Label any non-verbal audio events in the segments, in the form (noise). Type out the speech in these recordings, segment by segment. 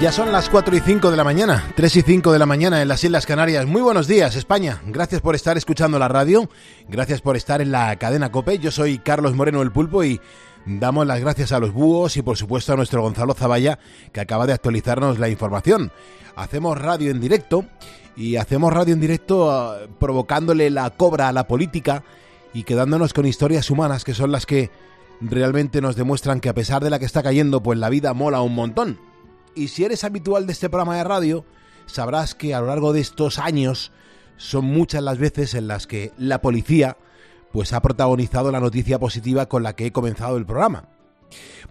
Ya son las 4 y 5 de la mañana, 3 y 5 de la mañana en las Islas Canarias. Muy buenos días, España. Gracias por estar escuchando la radio, gracias por estar en la cadena Cope. Yo soy Carlos Moreno el Pulpo y damos las gracias a los búhos y por supuesto a nuestro Gonzalo Zavalla que acaba de actualizarnos la información. Hacemos radio en directo y hacemos radio en directo ah, provocándole la cobra a la política y quedándonos con historias humanas que son las que realmente nos demuestran que a pesar de la que está cayendo, pues la vida mola un montón. Y si eres habitual de este programa de radio, sabrás que a lo largo de estos años son muchas las veces en las que la policía pues ha protagonizado la noticia positiva con la que he comenzado el programa.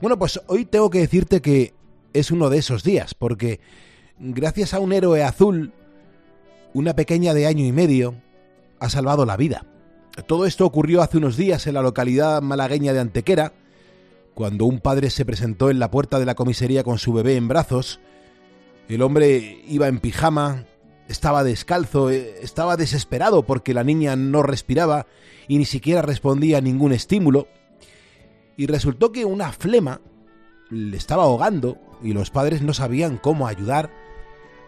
Bueno, pues hoy tengo que decirte que es uno de esos días, porque gracias a un héroe azul, una pequeña de año y medio ha salvado la vida. Todo esto ocurrió hace unos días en la localidad malagueña de Antequera, cuando un padre se presentó en la puerta de la comisaría con su bebé en brazos, el hombre iba en pijama, estaba descalzo, eh, estaba desesperado porque la niña no respiraba y ni siquiera respondía a ningún estímulo. Y resultó que una flema le estaba ahogando y los padres no sabían cómo ayudar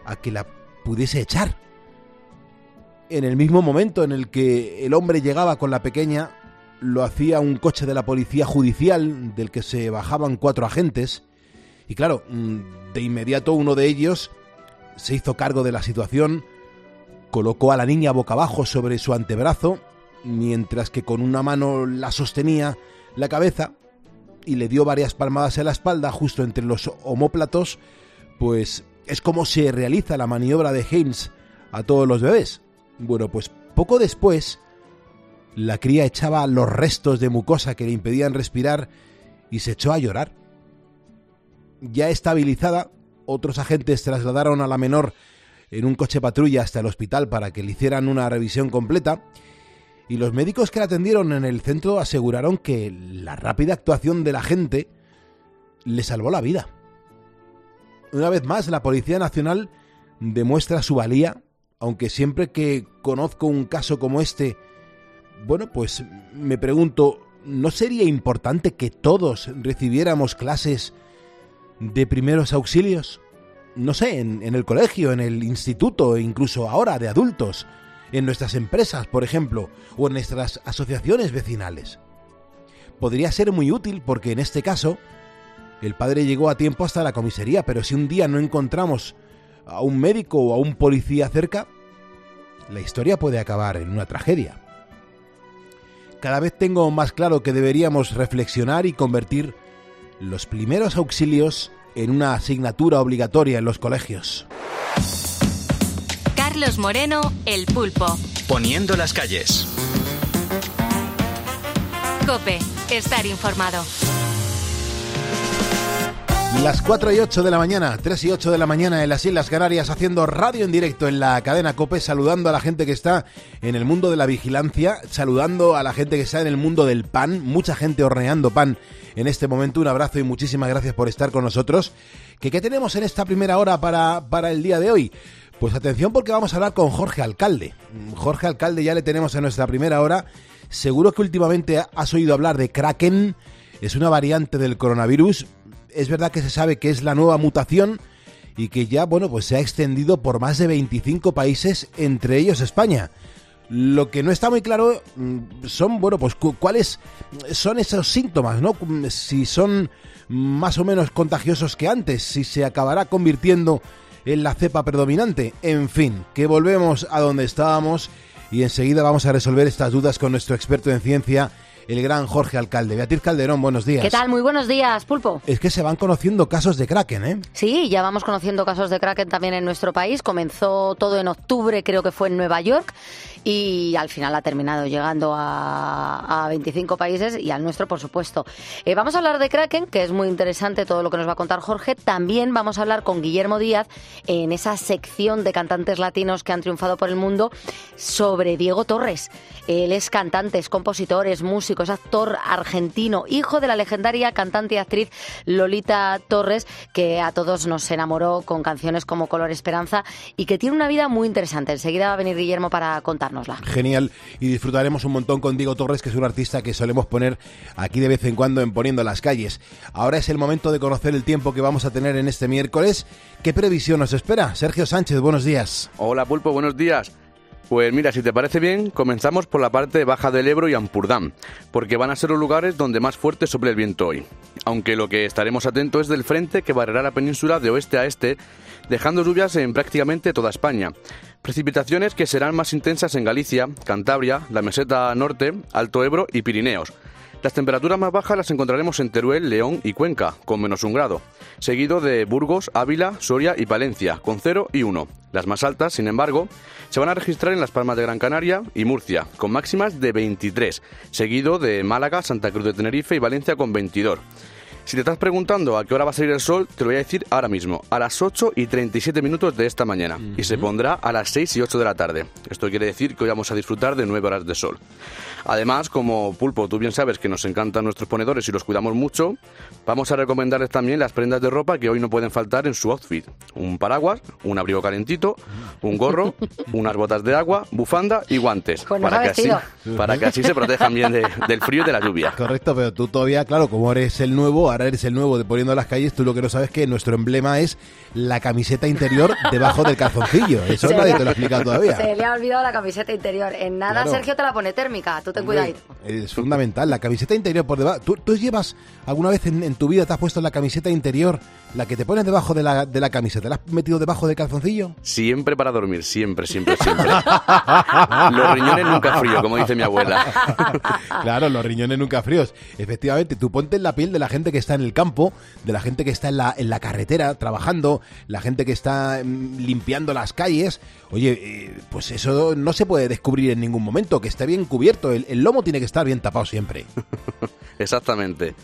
a que la pudiese echar. En el mismo momento en el que el hombre llegaba con la pequeña, lo hacía un coche de la policía judicial del que se bajaban cuatro agentes y claro, mm, de inmediato uno de ellos se hizo cargo de la situación, colocó a la niña boca abajo sobre su antebrazo, mientras que con una mano la sostenía la cabeza y le dio varias palmadas en la espalda justo entre los homóplatos, pues es como se realiza la maniobra de Haynes a todos los bebés. Bueno, pues poco después la cría echaba los restos de mucosa que le impedían respirar y se echó a llorar. Ya estabilizada, otros agentes trasladaron a la menor en un coche patrulla hasta el hospital para que le hicieran una revisión completa y los médicos que la atendieron en el centro aseguraron que la rápida actuación de la gente le salvó la vida. Una vez más, la Policía Nacional demuestra su valía, aunque siempre que conozco un caso como este, bueno, pues me pregunto, ¿no sería importante que todos recibiéramos clases de primeros auxilios? No sé, en, el colegio, en el instituto, e incluso ahora de adultos, en nuestras empresas, por ejemplo, o en nuestras asociaciones vecinales. Podría ser muy útil porque en este caso el padre llegó a tiempo hasta la comisaría, pero si un día no encontramos a un médico o a un policía cerca, la historia puede acabar en una tragedia cada vez tengo más claro que deberíamos reflexionar y convertir los primeros auxilios en una asignatura obligatoria en los colegios. Carlos Moreno, El Pulpo. Poniendo las calles. Cope, estar informado. Las 4 y 8 de la mañana, 3 y 8 de la mañana en las Islas Canarias, haciendo radio en directo en la cadena Cope, saludando a la gente que está en el mundo de la vigilancia, saludando a la gente que está en el mundo del pan, mucha gente horneando pan en este momento. Un abrazo y muchísimas gracias por estar con nosotros. ¿Qué, qué tenemos en esta primera hora para, para el día de hoy? Pues atención porque vamos a hablar con Jorge Alcalde. Jorge Alcalde ya le tenemos en nuestra primera hora. Seguro que últimamente has oído hablar de Kraken. Es una variante del coronavirus es verdad que se sabe que es la nueva mutación y que ya, bueno, pues se ha extendido por más de 25 países, entre ellos España. Lo que no está muy claro mm, son, bueno, pues cuáles son esos síntomas, ¿no? Si son más o menos contagiosos que antes, si se acabará convirtiendo en la cepa predominante. En fin, que volvemos a donde estábamos y enseguida vamos a resolver estas dudas con nuestro experto en ciencia, el gran Jorge Alcalde. Beatriz Calderón, buenos días. ¿Qué tal? Muy buenos días, Pulpo. Es que se van conociendo casos de Kraken, ¿eh? Sí, ya vamos conociendo casos de Kraken también en nuestro país. Comenzó todo en octubre, creo que fue en Nueva York, y al final ha terminado llegando a, 25 países y al nuestro, por supuesto. Eh, vamos a hablar de Kraken, que es muy interesante todo lo que nos va a contar Jorge. También vamos a hablar con Guillermo Díaz en esa sección de cantantes latinos que han triunfado por el mundo sobre Diego Torres. Él es cantante, es compositor, es músico es actor argentino, hijo de la legendaria cantante y actriz Lolita Torres, que a todos nos enamoró con canciones como Color Esperanza y que tiene una vida muy interesante. Enseguida va a venir Guillermo para contárnosla. Genial, y disfrutaremos un montón con Diego Torres, que es un artista que solemos poner aquí de vez en cuando en Poniendo las calles. Ahora es el momento de conocer el tiempo que vamos a tener en este miércoles. ¿Qué previsión nos espera? Sergio Sánchez, buenos días. Hola Pulpo, buenos días. Pues mira, si te parece bien, comenzamos por la parte baja del Ebro y Ampurdán, porque van a ser los lugares donde más fuerte sople el viento hoy. Aunque lo que estaremos atentos es del frente que barrerá la península de oeste a este, dejando lluvias en prácticamente toda España. Precipitaciones que serán más intensas en Galicia, Cantabria, la meseta norte, Alto Ebro y Pirineos. Las temperaturas más bajas las encontraremos en Teruel, León y Cuenca, con menos un grado, seguido de Burgos, Ávila, Soria y Palencia, con 0 y 1. Las más altas, sin embargo, se van a registrar en Las Palmas de Gran Canaria y Murcia, con máximas de 23, seguido de Málaga, Santa Cruz de Tenerife y Valencia con 22. Si te estás preguntando a qué hora va a salir el sol, te lo voy a decir ahora mismo, a las 8 y 37 minutos de esta mañana, y se pondrá a las 6 y 8 de la tarde. Esto quiere decir que hoy vamos a disfrutar de 9 horas de sol. Además, como Pulpo, tú bien sabes que nos encantan nuestros ponedores y los cuidamos mucho, vamos a recomendarles también las prendas de ropa que hoy no pueden faltar en su outfit. Un paraguas, un abrigo calentito, un gorro, (laughs) unas botas de agua, bufanda y guantes. Pues para, que así, para que así se protejan bien de- del frío y de la lluvia. Correcto, pero tú todavía, claro, como eres el nuevo, ahora eres el nuevo de Poniendo las calles, tú lo que no sabes es que nuestro emblema es la camiseta interior (laughs) debajo del calzoncillo. Eso Se nadie le- te lo ha explicado todavía. Se le ha olvidado la camiseta interior. En nada, Claro. Sergio te la pone térmica. Tú ten cuidadito. Es fundamental, la camiseta interior por debajo. ¿Tú, tú llevas alguna vez en, en tu vida, te has puesto la camiseta interior, la que te pones debajo de la, de la camiseta, ¿la has metido debajo del calzoncillo? Siempre para dormir, siempre, siempre, siempre. Los riñones nunca frío, como dice mi abuela. claro, los riñones nunca fríos. Efectivamente, tú ponte en la piel de la gente que está en el campo, de la gente que está en la, en la carretera trabajando, la gente que está mm, limpiando las calles. Oye, eh, pues eso no se puede descubrir en ningún momento, que esté bien cubierto. El, el lomo tiene que estar bien tapado siempre. (laughs) Exactamente.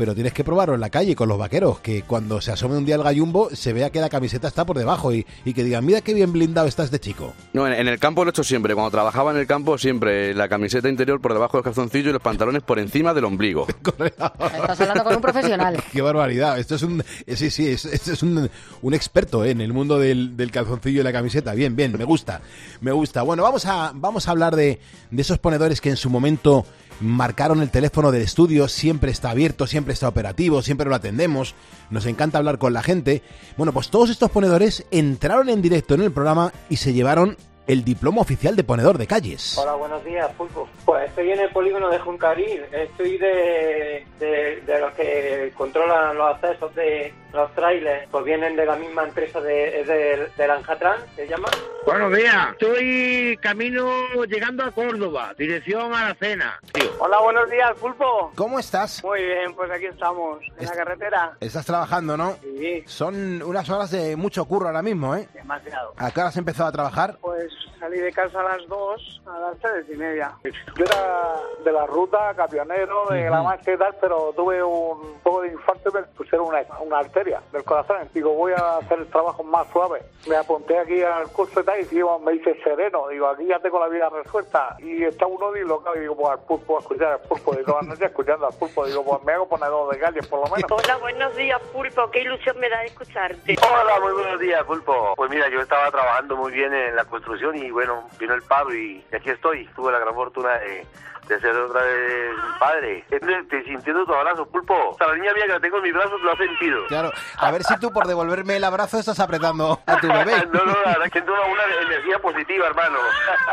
Pero tienes que probarlo en la calle con los vaqueros, que cuando se asome un día el gallumbo se vea que la camiseta está por debajo y, y que digan, mira qué bien blindado está este chico. No, en, en el campo lo he hecho siempre. Cuando trabajaba en el campo, siempre la camiseta interior por debajo del calzoncillo y los pantalones por encima del ombligo. (laughs) Estás hablando con un profesional. (laughs) Qué barbaridad. Esto es un. eh, Sí, sí, es- esto es un, un experto eh, en el mundo del, del calzoncillo y la camiseta. Bien, bien, me gusta. Me gusta. Bueno, vamos a, vamos a hablar de, de esos ponedores que en su momento marcaron el teléfono del estudio. Siempre está abierto, siempre está operativo, siempre lo atendemos. Nos encanta hablar con la gente. Bueno, pues todos estos ponedores entraron en directo en el programa y se llevaron el diploma oficial de ponedor de calles. Hola, buenos días, Pulpo. Pues estoy en el polígono de Juncaril. Estoy de, de, de los que controlan los accesos de los trailers. Pues vienen de la misma empresa de, de, de Lanjatran, se llama. Buenos días, estoy camino llegando a Córdoba, dirección a la cena. Hola, buenos días, Pulpo. ¿Cómo estás? Muy bien, pues aquí estamos, en la carretera. Estás trabajando, ¿no? Sí, Son unas horas de mucho curro ahora mismo, ¿eh? demasiado. ¿A qué hora has empezado a trabajar? Pues salí de casa a las 2, a las 3 y media. Yo era de la ruta, camionero, de la marcha y tal, pero tuve un poco de infarto y me pusieron una, una arteria del corazón. Digo, voy a hacer el trabajo más suave. Me apunté aquí al curso y tal, y digo, me dice sereno. Digo, aquí ya tengo la vida resuelta. Y está uno dislocado y digo, pues al pulpo, a escuchar al pulpo. Digo, las noches escuchando al pulpo. Digo, pues me hago ponedor de calles, por lo menos. (laughs) Hola, buenos días, Pulpo. Qué ilusión me da escucharte. Hola, muy buenos días, Pulpo. Pues mira, yo estaba trabajando muy bien en la construcción y bueno, vino el paro y aquí estoy. Tuve la gran fortuna de, de ser otra vez padre. Te sintiendo tu abrazo, Pulpo. O sea, la niña mía que la tengo en mis brazos lo ha sentido. Claro, a ver si tú por devolverme el abrazo estás apretando a tu (laughs) bebé. no, no, la verdad es que tengo una energía positiva, hermano.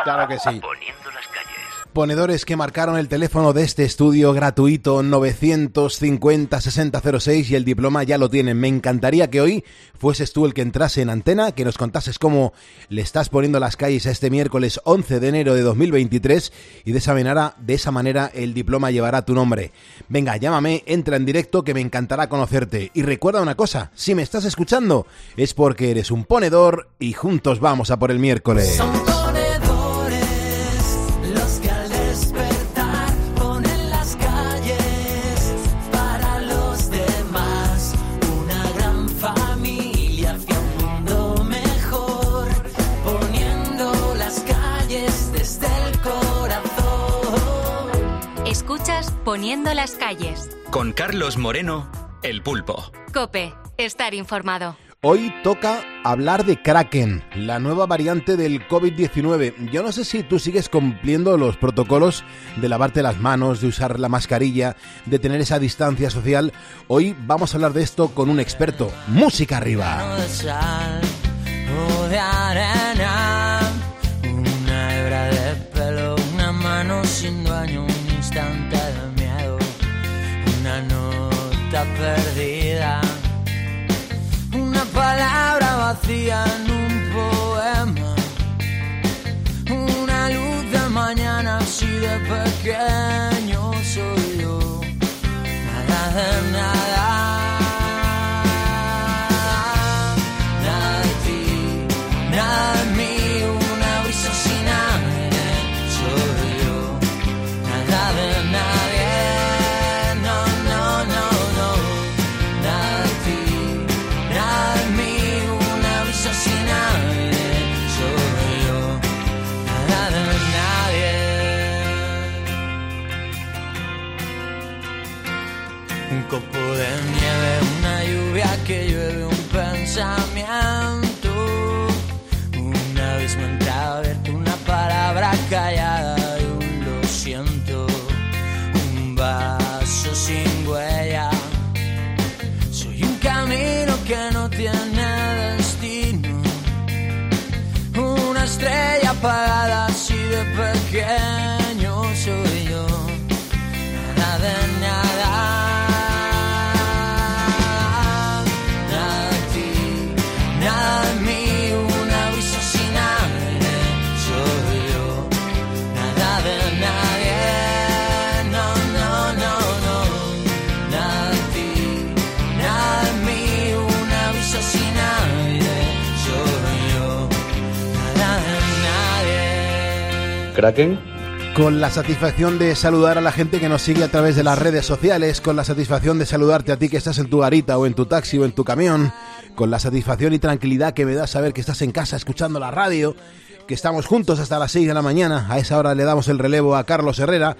Claro que sí. Poniendo las calles. Ponedores que marcaron el teléfono de este estudio gratuito 950-6006 y el diploma ya lo tienen. Me encantaría que hoy fueses tú el que entrase en antena, que nos contases cómo le estás poniendo las calles a este miércoles 11 de enero de 2023 y de esa manera, de esa manera el diploma llevará tu nombre. Venga, llámame, entra en directo que me encantará conocerte. Y recuerda una cosa, si me estás escuchando es porque eres un ponedor y juntos vamos a por el miércoles. Poniendo las calles. Con Carlos Moreno, El Pulpo. Cope, estar informado. Hoy toca hablar de Kraken, la nueva variante del COVID-19. Yo no sé si tú sigues cumpliendo los protocolos de lavarte las manos, de usar la mascarilla, de tener esa distancia social. Hoy vamos a hablar de esto con un experto. Música arriba. Perdida, una palabra vacía en un poema, una luz de mañana así de pequeño soy yo, nada de. Nada apagada ¿Kraken? Con la satisfacción de saludar a la gente que nos sigue a través de las redes sociales, con la satisfacción de saludarte a ti que estás en tu garita o en tu taxi o en tu camión, con la satisfacción y tranquilidad que me da saber que estás en casa escuchando la radio, que estamos juntos hasta las 6 de la mañana, a esa hora le damos el relevo a Carlos Herrera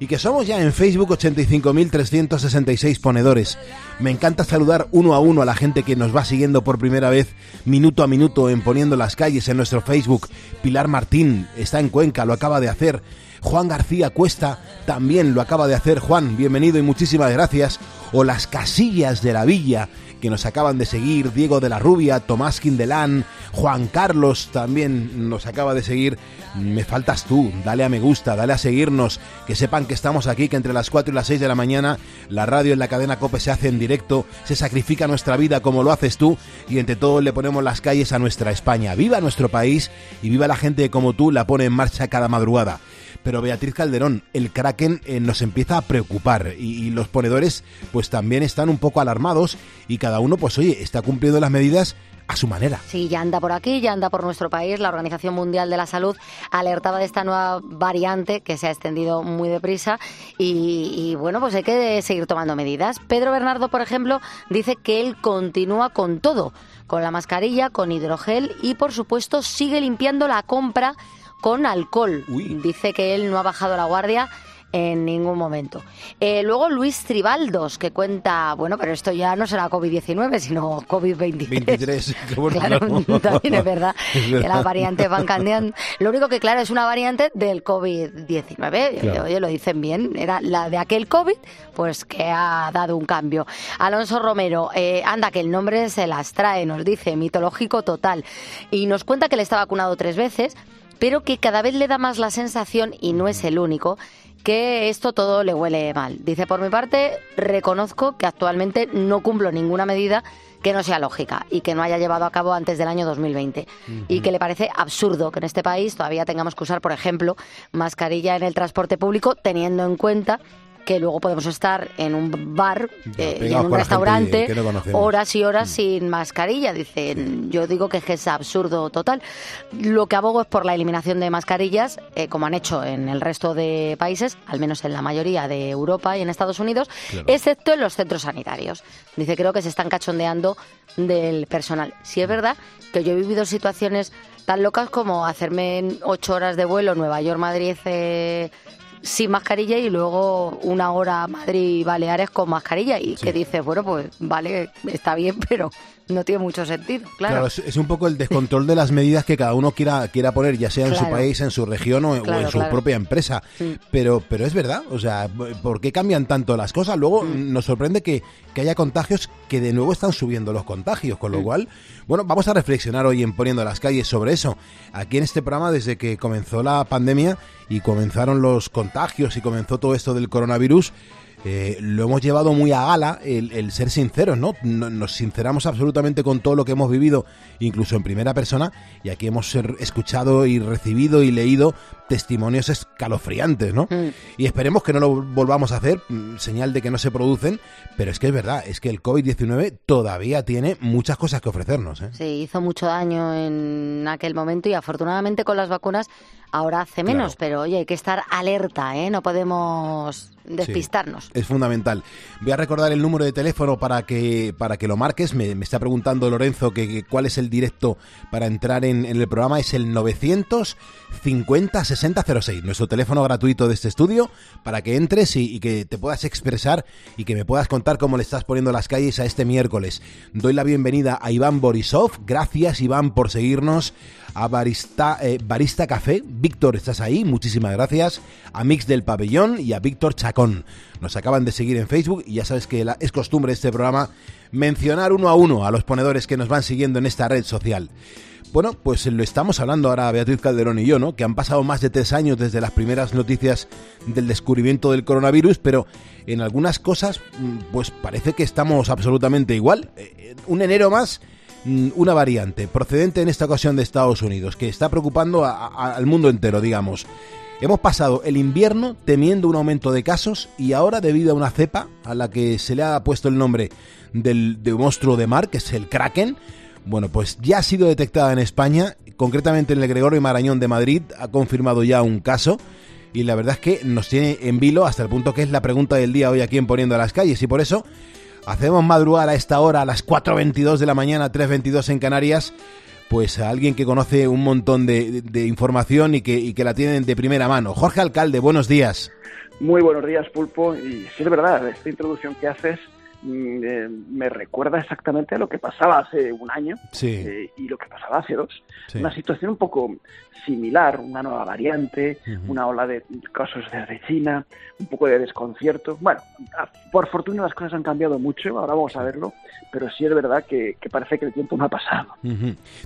y que somos ya en Facebook 85.366 ponedores. Me encanta saludar uno a uno a la gente que nos va siguiendo por primera vez, minuto a minuto, en Poniendo las Calles en nuestro Facebook. Pilar Martín está en Cuenca, lo acaba de hacer. Juan García Cuesta también lo acaba de hacer. Juan, bienvenido y muchísimas gracias. O las casillas de la villa que nos acaban de seguir, Diego de la Rubia, Tomás Quindelán, Juan Carlos también nos acaba de seguir. Me faltas tú, dale a me gusta, dale a seguirnos, que sepan que estamos aquí, que entre las 4 y las 6 de la mañana la radio en la cadena Cope se hace en directo, se sacrifica nuestra vida como lo haces tú y entre todo le ponemos las calles a nuestra España. Viva nuestro país y viva la gente como tú la pone en marcha cada madrugada. Pero Beatriz Calderón, el Kraken eh, nos empieza a preocupar y, los ponedores pues también están un poco alarmados y cada uno pues oye, está cumpliendo las medidas a su manera. Sí, ya anda por aquí, ya anda por nuestro país. La Organización Mundial de la Salud alertaba de esta nueva variante que se ha extendido muy deprisa y, y, bueno, pues hay que seguir tomando medidas. Pedro Bernardo, por ejemplo, dice que él continúa con todo, con la mascarilla, con hidrogel y por supuesto sigue limpiando la compra con alcohol. Dice que él no ha bajado la guardia en ningún momento. Eh, luego Luis Tribaldos, que cuenta, bueno, pero esto ya no será COVID-19, sino COVID-23. 23, qué bueno, (laughs) Claro, (laughs) también es verdad, (laughs) Es que verdad. las variantes van cambiando. Lo único que, claro, es una variante del COVID-19. Claro. Oye, lo dicen bien. Era la de aquel COVID, pues que ha dado un cambio. Alonso Romero, eh, anda, que el nombre se las trae, nos dice, mitológico total. Y nos cuenta que le está vacunado tres veces, pero que cada vez le da más la sensación, y no es el único, que esto todo le huele mal. Dice, por mi parte, reconozco que actualmente no cumplo ninguna medida que no sea lógica y que no haya llevado a cabo antes del año 2020. Y que le parece absurdo que en este país todavía tengamos que usar, por ejemplo, mascarilla en el transporte público, teniendo en cuenta que luego podemos estar en un bar eh, y en un restaurante no horas y horas sin mascarilla. Dicen, yo digo que es absurdo total. Lo que abogo es por la eliminación de mascarillas, eh, como han hecho en el resto de países, al menos en la mayoría de Europa y en Estados Unidos, Claro. excepto en los centros sanitarios. Dice, creo que se están cachondeando del personal. Si es verdad que yo he vivido situaciones tan locas como hacerme ocho horas de vuelo Nueva York-Madrid eh, sin mascarilla y luego una hora Madrid y Baleares con mascarilla. Y que dices, bueno, pues vale, está bien, pero no tiene mucho sentido, claro. Claro, es, es un poco el descontrol de las medidas que cada uno quiera, quiera poner, ya sea en su país, en su región o, en su propia empresa. Sí. Pero, pero es verdad, o sea, ¿por qué cambian tanto las cosas? Luego Mm. nos sorprende que, que haya contagios que de nuevo están subiendo los contagios, con Mm. lo cual, bueno, vamos a reflexionar hoy en Poniendo las calles sobre eso. Aquí en este programa, desde que comenzó la pandemia y comenzaron los contagios y comenzó todo esto del coronavirus, eh, lo hemos llevado muy a gala el, el ser sinceros, ¿no? No- Nos sinceramos absolutamente con todo lo que hemos vivido, incluso en primera persona, y aquí hemos escuchado y recibido y leído testimonios escalofriantes, ¿no? Mm. Y esperemos que no lo volvamos a hacer, señal de que no se producen, pero es que es verdad, es que el COVID-19 todavía tiene muchas cosas que ofrecernos, ¿eh? Sí, hizo mucho daño en aquel momento y afortunadamente con las vacunas ahora hace menos, Claro. pero oye, hay que estar alerta, ¿eh? No podemos despistarnos. Es fundamental. Voy a recordar el número de teléfono para que para que lo marques. Me, está preguntando Lorenzo que, cuál es el directo para entrar en, el programa. Es el 950 6006, nuestro teléfono gratuito de este estudio, para que entres y que te puedas expresar y que me puedas contar cómo le estás poniendo las calles a este miércoles. Doy la bienvenida a Iván Borisov. Gracias, Iván, por seguirnos. A Barista, eh, Barista Café. Víctor, ¿estás ahí? Muchísimas gracias. A Mix del Pabellón y a Víctor Chacón. Nos acaban de seguir en Facebook y ya sabes que es costumbre este programa mencionar uno a uno a los ponedores que nos van siguiendo en esta red social. Bueno, pues lo estamos hablando ahora Beatriz Calderón y yo, ¿no? Que han pasado más de tres años desde las primeras noticias del descubrimiento del coronavirus, pero en algunas cosas, mm, pues parece que estamos absolutamente igual. Eh, Un enero más, una variante procedente en esta ocasión de Estados Unidos, que está preocupando a- al mundo entero, digamos. Hemos pasado el invierno temiendo un aumento de casos y ahora debido a una cepa a la que se le ha puesto el nombre del, de monstruo de mar, que es el Kraken, bueno, pues ya ha sido detectada en España, concretamente en el Gregorio Marañón de Madrid, ha confirmado ya un caso y la verdad es que nos tiene en vilo hasta el punto que es la pregunta del día hoy aquí en Poniendo a las Calles y por eso hacemos madrugar a esta hora, a las 4.22 de la mañana, 3.22 en Canarias, pues a alguien que conoce un montón de, de- información y que, que la tienen de primera mano. Jorge Alcalde, buenos días. Muy buenos días, Pulpo. Y sí, es verdad, esta introducción que haces eh, me recuerda exactamente a lo que pasaba hace un año Sí. eh, y lo que pasaba hace dos. Sí. Una situación un poco similar, una nueva variante, una ola de casos desde China, un poco de desconcierto. Bueno, por fortuna las cosas han cambiado mucho, ahora vamos a verlo, pero sí es verdad que, que parece que el tiempo no ha pasado.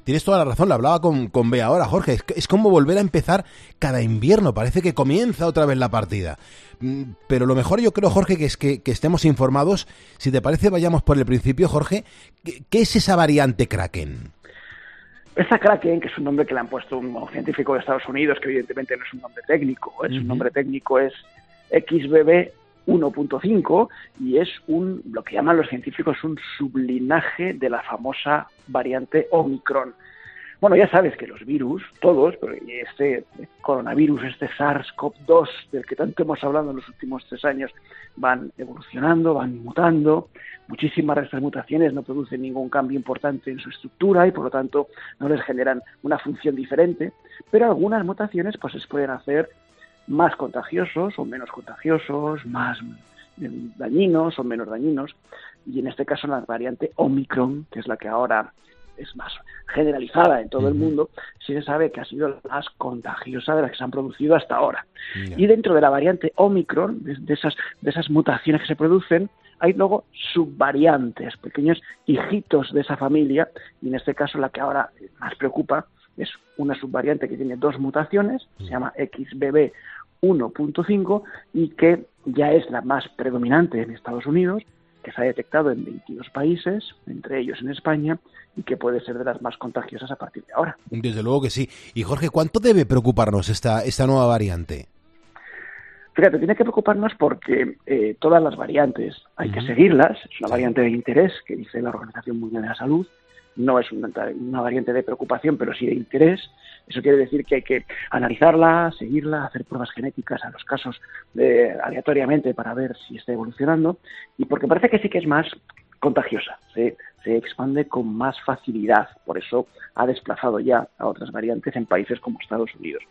Tienes toda la razón, lo hablaba con, con Bea ahora, Jorge. Es, como volver a empezar cada invierno, parece que comienza otra vez la partida. Mm, Pero lo mejor yo creo, Jorge, que es que, que estemos informados. Si te parece, vayamos por el principio, Jorge. ¿Qué, qué es esa variante Kraken? Esta Kraken, que es un nombre que le han puesto un científico de Estados Unidos, que evidentemente no es un nombre técnico, es un nombre técnico es XBB 1.5 y es un lo que llaman los científicos un sublinaje de la famosa variante Omicron. Bueno, ya sabes que los virus, todos, pero este coronavirus, este SARS-CoV-2 del que tanto hemos hablado en los últimos tres años, van evolucionando, van mutando. Muchísimas de estas mutaciones no producen ningún cambio importante en su estructura y por lo tanto no les generan una función diferente, pero algunas mutaciones pues les pueden hacer más contagiosos o menos contagiosos, más eh, dañinos o menos dañinos. Y en este caso la variante Omicron, que es la que ahora es más generalizada en todo el mundo, sí se sabe que ha sido la más contagiosa de las que se han producido hasta ahora. Y dentro de la variante Omicron, de, de esas, de esas mutaciones que se producen, hay luego subvariantes, pequeños hijitos de esa familia, y en este caso la que ahora más preocupa es una subvariante que tiene dos mutaciones, se llama XBB 1.5 y que ya es la más predominante en Estados Unidos, que se ha detectado en 22 países, entre ellos en España, y que puede ser de las más contagiosas a partir de ahora. Desde luego que sí. Y Jorge, ¿cuánto debe preocuparnos esta, esta nueva variante? Fíjate, tiene que preocuparnos porque eh, todas las variantes hay que seguirlas. Es una variante de interés que dice la Organización Mundial de la Salud. No es una, una variante de preocupación, pero sí de interés. Eso quiere decir que hay que analizarla, seguirla, hacer pruebas genéticas a los casos eh, aleatoriamente para ver si está evolucionando. Y porque parece que sí que es más contagiosa, se, se expande con más facilidad. Por eso ha desplazado ya a otras variantes en países como Estados Unidos.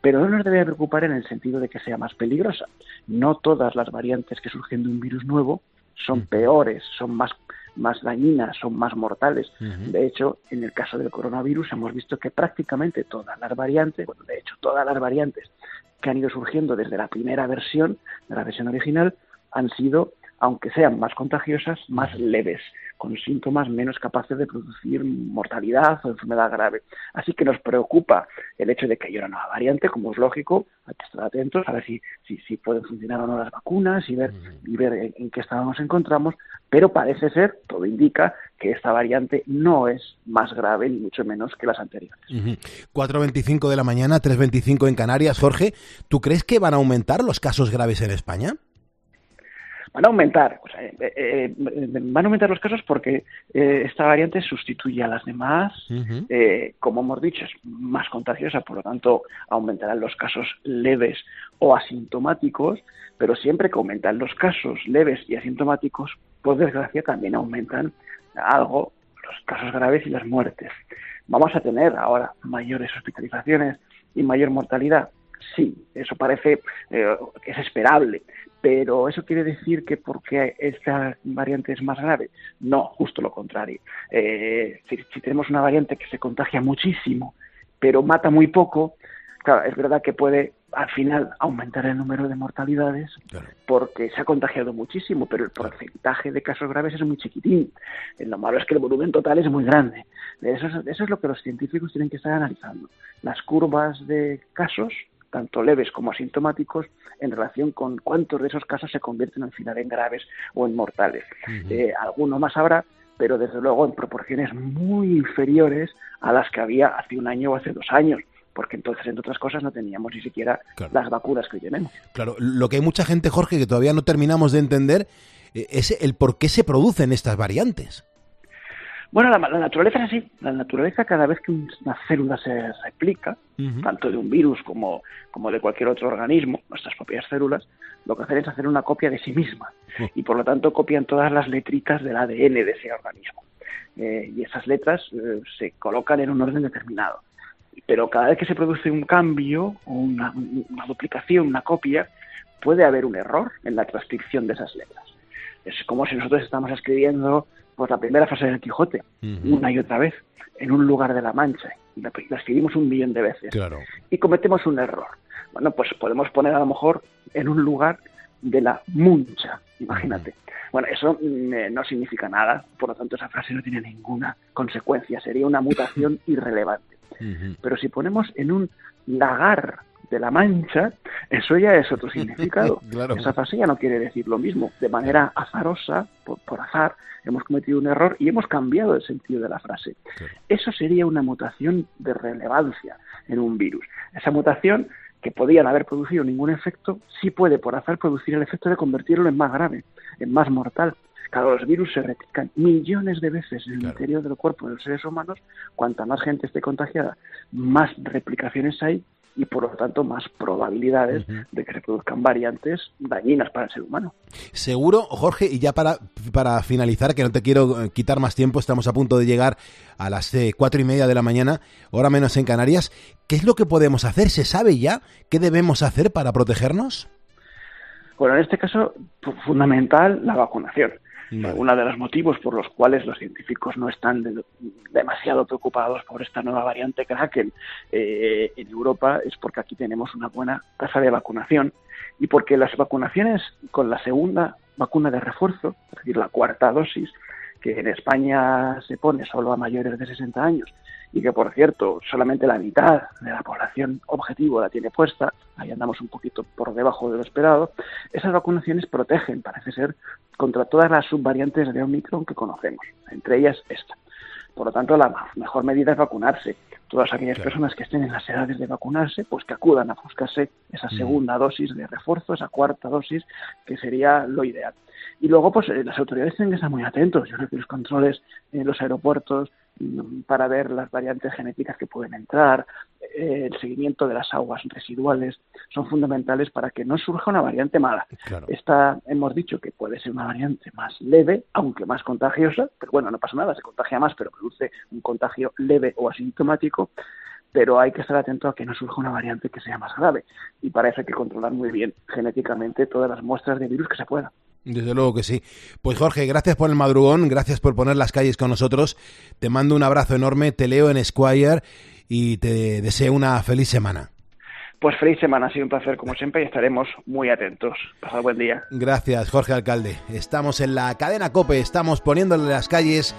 pero no nos debe preocupar en el sentido de que sea más peligrosa. No todas las variantes que surgen de un virus nuevo son peores, son más más dañinas, son más mortales. De hecho, en el caso del coronavirus hemos visto que prácticamente todas las variantes, bueno, de hecho, todas las variantes que han ido surgiendo desde la primera versión, de la versión original, han sido, aunque sean más contagiosas, más leves con síntomas menos capaces de producir mortalidad o enfermedad grave. Así que nos preocupa el hecho de que haya una nueva variante, como es lógico, hay que estar atentos a ver si, si, si pueden funcionar o no las vacunas y ver, y ver en, en qué estado nos encontramos, pero parece ser, todo indica, que esta variante no es más grave ni mucho menos que las anteriores. Ujú. 4.25 de la mañana, 3.25 en Canarias. Jorge, ¿tú crees que van a aumentar los casos graves en España? Van a aumentar, o sea, eh, eh, van a aumentar los casos porque eh, esta variante sustituye a las demás, eh, como hemos dicho, es más contagiosa, por lo tanto aumentarán los casos leves o asintomáticos, pero siempre que aumentan los casos leves y asintomáticos, por desgracia también aumentan algo los casos graves y las muertes. ¿Vamos a tener ahora mayores hospitalizaciones y mayor mortalidad? Sí, eso parece eh, que es esperable, pero ¿eso quiere decir que porque esta variante es más grave? No, justo lo contrario. Eh, si, si tenemos una variante que se contagia muchísimo, pero mata muy poco, claro, es verdad que puede al final aumentar el número de mortalidades porque se ha contagiado muchísimo, pero el porcentaje de casos graves es muy chiquitín. Eh, Lo malo es que el volumen total es muy grande. Eso es, eso es lo que los científicos tienen que estar analizando. Las curvas de casos tanto leves como asintomáticos, en relación con cuántos de esos casos se convierten al final en graves o en mortales. Eh, alguno más habrá, pero desde luego en proporciones muy inferiores a las que había hace un año o hace dos años porque entonces, entre otras cosas, no teníamos ni siquiera las vacunas que hoy tenemos. Claro, lo que hay mucha gente, Jorge, que todavía no terminamos de entender eh, es el por qué se producen estas variantes. Bueno, la, la naturaleza es así. La naturaleza, cada vez que una célula se replica, tanto de un virus como, como de cualquier otro organismo, nuestras propias células, lo que hacen es hacer una copia de sí misma. Y por lo tanto copian todas las letritas del ADN de ese organismo. Eh, y esas letras eh, se colocan en un orden determinado. Pero cada vez que se produce un cambio, o una, una duplicación, una copia, puede haber un error en la transcripción de esas letras. Es como si nosotros estamos escribiendo pues, la primera frase del Quijote, una y otra vez, en un lugar de la Mancha. La, la escribimos un millón de veces. Claro. Y cometemos un error. Bueno, pues podemos poner a lo mejor en un lugar de la Muncha, imagínate. Bueno, eso mm, eh, no significa nada, por lo tanto esa frase no tiene ninguna consecuencia, sería una mutación (laughs) irrelevante. Pero si ponemos en un lagar de la Mancha, eso ya es otro (laughs) significado. Claro. Esa frase ya no quiere decir lo mismo. De manera azarosa, por, por azar, hemos cometido un error y hemos cambiado el sentido de la frase. Eso sería una mutación de relevancia en un virus. Esa mutación que podían haber producido ningún efecto, sí puede por azar producir el efecto de convertirlo en más grave, en más mortal. Claro, los virus se replican millones de veces en el interior del cuerpo de los seres humanos. Cuanta más gente esté contagiada, más replicaciones hay y por lo tanto más probabilidades de que se produzcan variantes dañinas para el ser humano. Seguro, Jorge, y ya para, para finalizar, que no te quiero eh, quitar más tiempo, estamos a punto de llegar a las eh, cuatro y media de la mañana, hora menos en Canarias. ¿Qué es lo que podemos hacer? ¿Se sabe ya qué debemos hacer para protegernos? Bueno, en este caso, fundamental la vacunación. Uno de los motivos por los cuales los científicos no están de- demasiado preocupados por esta nueva variante Kraken eh, en Europa es porque aquí tenemos una buena tasa de vacunación y porque las vacunaciones con la segunda vacuna de refuerzo, es decir, la cuarta dosis, que en España se pone solo a mayores de 60 años y que, por cierto, solamente la mitad de la población objetivo la tiene puesta, ahí andamos un poquito por debajo de lo esperado, esas vacunaciones protegen, parece ser, contra todas las subvariantes de Omicron que conocemos, entre ellas esta. Por lo tanto, la mejor medida es vacunarse. Todas aquellas personas que estén en las edades de vacunarse, pues que acudan a buscarse esa segunda dosis de refuerzo, esa cuarta dosis, que sería lo ideal. Y luego, pues eh, las autoridades tienen que estar muy atentos. Yo creo que los controles en los aeropuertos mm, para ver las variantes genéticas que pueden entrar, el seguimiento de las aguas residuales, son fundamentales para que no surja una variante mala. Esta hemos dicho que puede ser una variante más leve, aunque más contagiosa, pero bueno, no pasa nada, se contagia más, pero produce un contagio leve o asintomático. pero hay que estar atento a que no surja una variante que sea más grave. Y para eso hay que controlar muy bien genéticamente todas las muestras de virus que se puedan. Desde luego que sí. Pues Jorge, gracias por el madrugón, gracias por poner las calles con nosotros. Te mando un abrazo enorme, te leo en Squire y te deseo una feliz semana. Pues feliz semana, ha sido un placer como siempre y estaremos muy atentos. Pasad buen día. Gracias, Jorge Alcalde. Estamos en la cadena Cope, estamos poniéndole las calles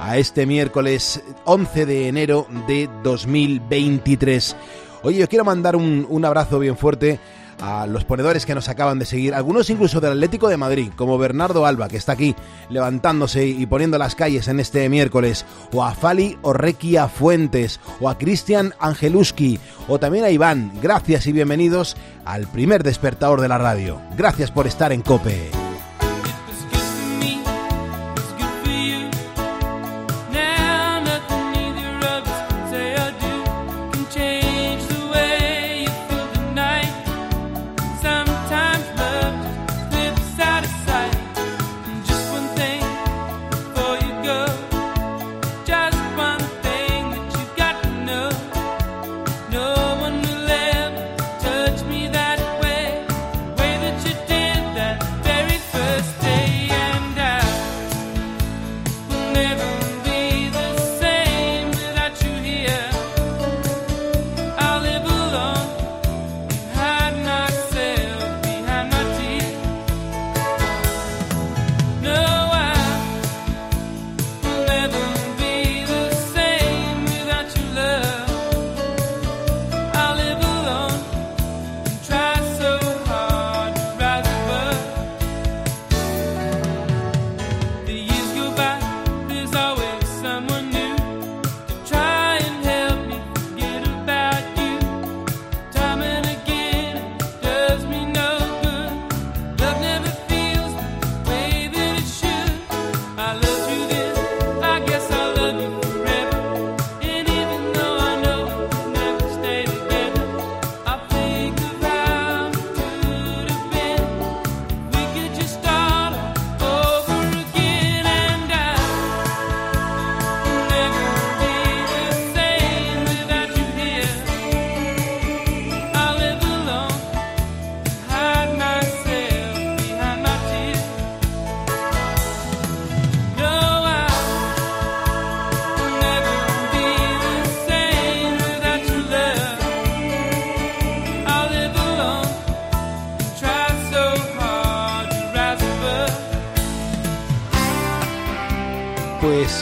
a este miércoles 11 de enero de 2023. Oye, yo quiero mandar un, un abrazo bien fuerte a los ponedores que nos acaban de seguir, algunos incluso del Atlético de Madrid, como Bernardo Alba, que está aquí levantándose y poniendo las calles en este miércoles, o a Fali Orrequia Fuentes, o a Cristian Angeluski, o también a Iván. Gracias y bienvenidos al primer despertador de la radio. Gracias por estar en Cope.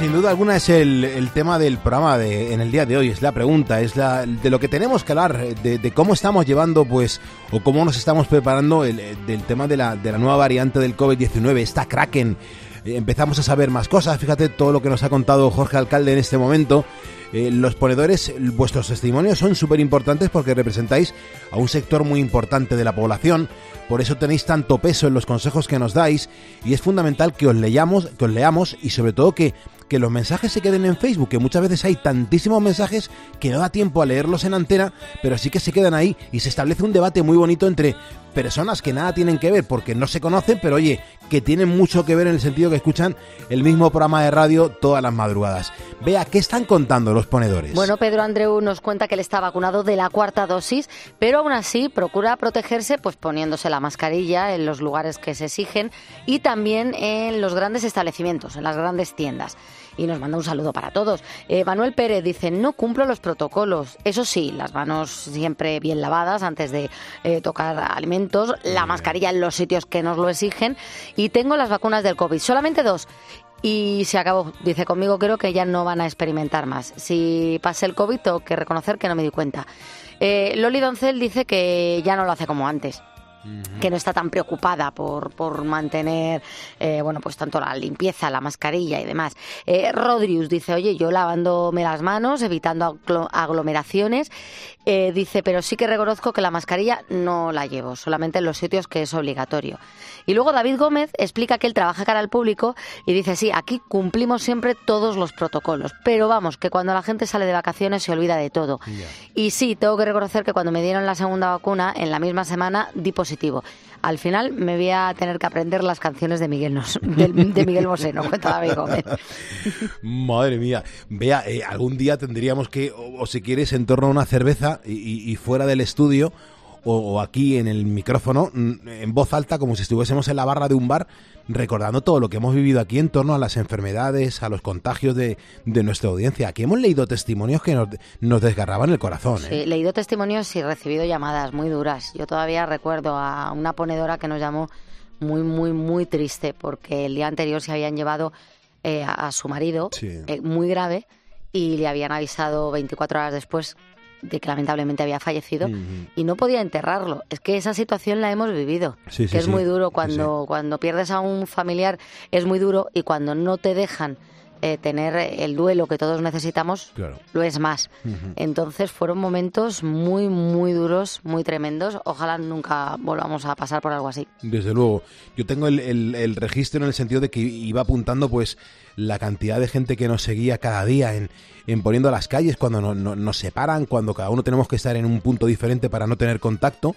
Sin duda alguna es el, el tema del programa de, en el día de hoy, es la pregunta, es la, de lo que tenemos que hablar, de, cómo estamos llevando, pues, o cómo nos estamos preparando el, del tema de la, de la nueva variante del COVID-19, esta Kraken. Eh, empezamos a saber más cosas, fíjate todo lo que nos ha contado Jorge Alcalde en este momento. Eh, los ponedores, vuestros testimonios son súper importantes porque representáis a un sector muy importante de la población, por eso tenéis tanto peso en los consejos que nos dais y es fundamental que os leamos, que os leamos y sobre todo que, que los mensajes se queden en Facebook, que muchas veces hay tantísimos mensajes que no da tiempo a leerlos en antena, pero sí que se quedan ahí y se establece un debate muy bonito entre personas que nada tienen que ver porque no se conocen, pero oye, que tienen mucho que ver en el sentido que escuchan el mismo programa de radio todas las madrugadas. Vea, ¿qué están contando los ponedores? Bueno, Pedro Andreu nos cuenta que él está vacunado de la cuarta dosis, pero aún así procura protegerse pues poniéndose la mascarilla en los lugares que se exigen y también en los grandes establecimientos, en las grandes tiendas y nos manda un saludo para todos. Eh, Manuel Pérez dice, no cumplo los protocolos. Eso sí, las manos siempre bien lavadas antes de eh, tocar alimentos, la mascarilla en los sitios que nos lo exigen y tengo las vacunas del COVID, solamente dos. Y se acabó. Dice conmigo, creo que ya no van a experimentar más. Si pasé el COVID, tengo que reconocer que no me di cuenta. Eh, Loli Doncel dice que ya no lo hace como antes que no está tan preocupada por, por mantener, eh, bueno, pues tanto la limpieza, la mascarilla y demás. Eh, Rodrius dice, oye, yo lavándome las manos, evitando aglo- aglomeraciones, eh, dice, pero sí que reconozco que la mascarilla no la llevo, solamente en los sitios que es obligatorio. Y luego David Gómez explica que él trabaja cara al público y dice, sí, aquí cumplimos siempre todos los protocolos, pero vamos, que cuando la gente sale de vacaciones se olvida de todo. Y sí, tengo que reconocer que cuando me dieron la segunda vacuna, en la misma semana di positivo Al final me voy a tener que aprender las canciones de Miguel, Nos- de, de Miguel Bosé, no cuenta David Gómez. Madre mía. Vea, eh, algún día tendríamos que, o, si quieres, en torno a una cerveza y, fuera del estudio, o, o aquí en el micrófono, mm, en voz alta, como si estuviésemos en la barra de un bar, recordando todo lo que hemos vivido aquí en torno a las enfermedades, a los contagios de, de nuestra audiencia. Aquí hemos leído testimonios que nos, nos desgarraban el corazón. ¿eh? Sí, leído testimonios y recibido llamadas muy duras. Yo todavía recuerdo a una ponedora que nos llamó muy, muy, muy triste porque el día anterior se habían llevado eh, a, a su marido, Sí. eh, muy grave, y le habían avisado 24 horas después de que lamentablemente había fallecido y no podía enterrarlo. Es que esa situación la hemos vivido, Sí, sí, que es sí. muy duro cuando, cuando pierdes a un familiar, es muy duro y cuando no te dejan eh, tener el duelo que todos necesitamos, Claro. lo es más. Entonces fueron momentos muy, muy duros, muy tremendos. Ojalá nunca volvamos a pasar por algo así. Desde luego, yo tengo el, el- el registro en el sentido de que iba apuntando pues la cantidad de gente que nos seguía cada día en, en poniendo las calles cuando no- no- nos separan, cuando cada uno tenemos que estar en un punto diferente para no tener contacto.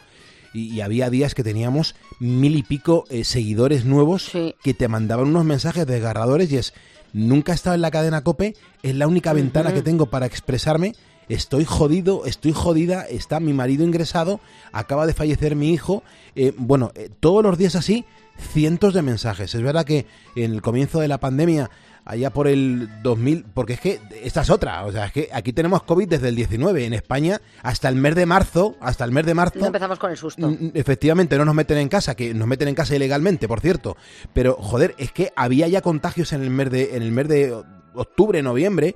Y, y había días que teníamos mil y pico eh, seguidores nuevos que te mandaban unos mensajes desgarradores y es, nunca he estado en la cadena Cope, es la única ventana que tengo para expresarme, estoy jodido, estoy jodida, está mi marido ingresado, acaba de fallecer mi hijo, eh, bueno, eh, todos los días así, cientos de mensajes. Es verdad que en el comienzo de la pandemia, allá por el 2000, porque es que esta es otra, o sea, es que aquí tenemos COVID desde el 19 en España hasta el mes de marzo, hasta el mes de marzo. No empezamos con el susto. Efectivamente, no nos meten en casa, que nos meten en casa ilegalmente, por cierto. Pero, joder, es que había ya contagios en el mes de, en el mes de octubre, noviembre.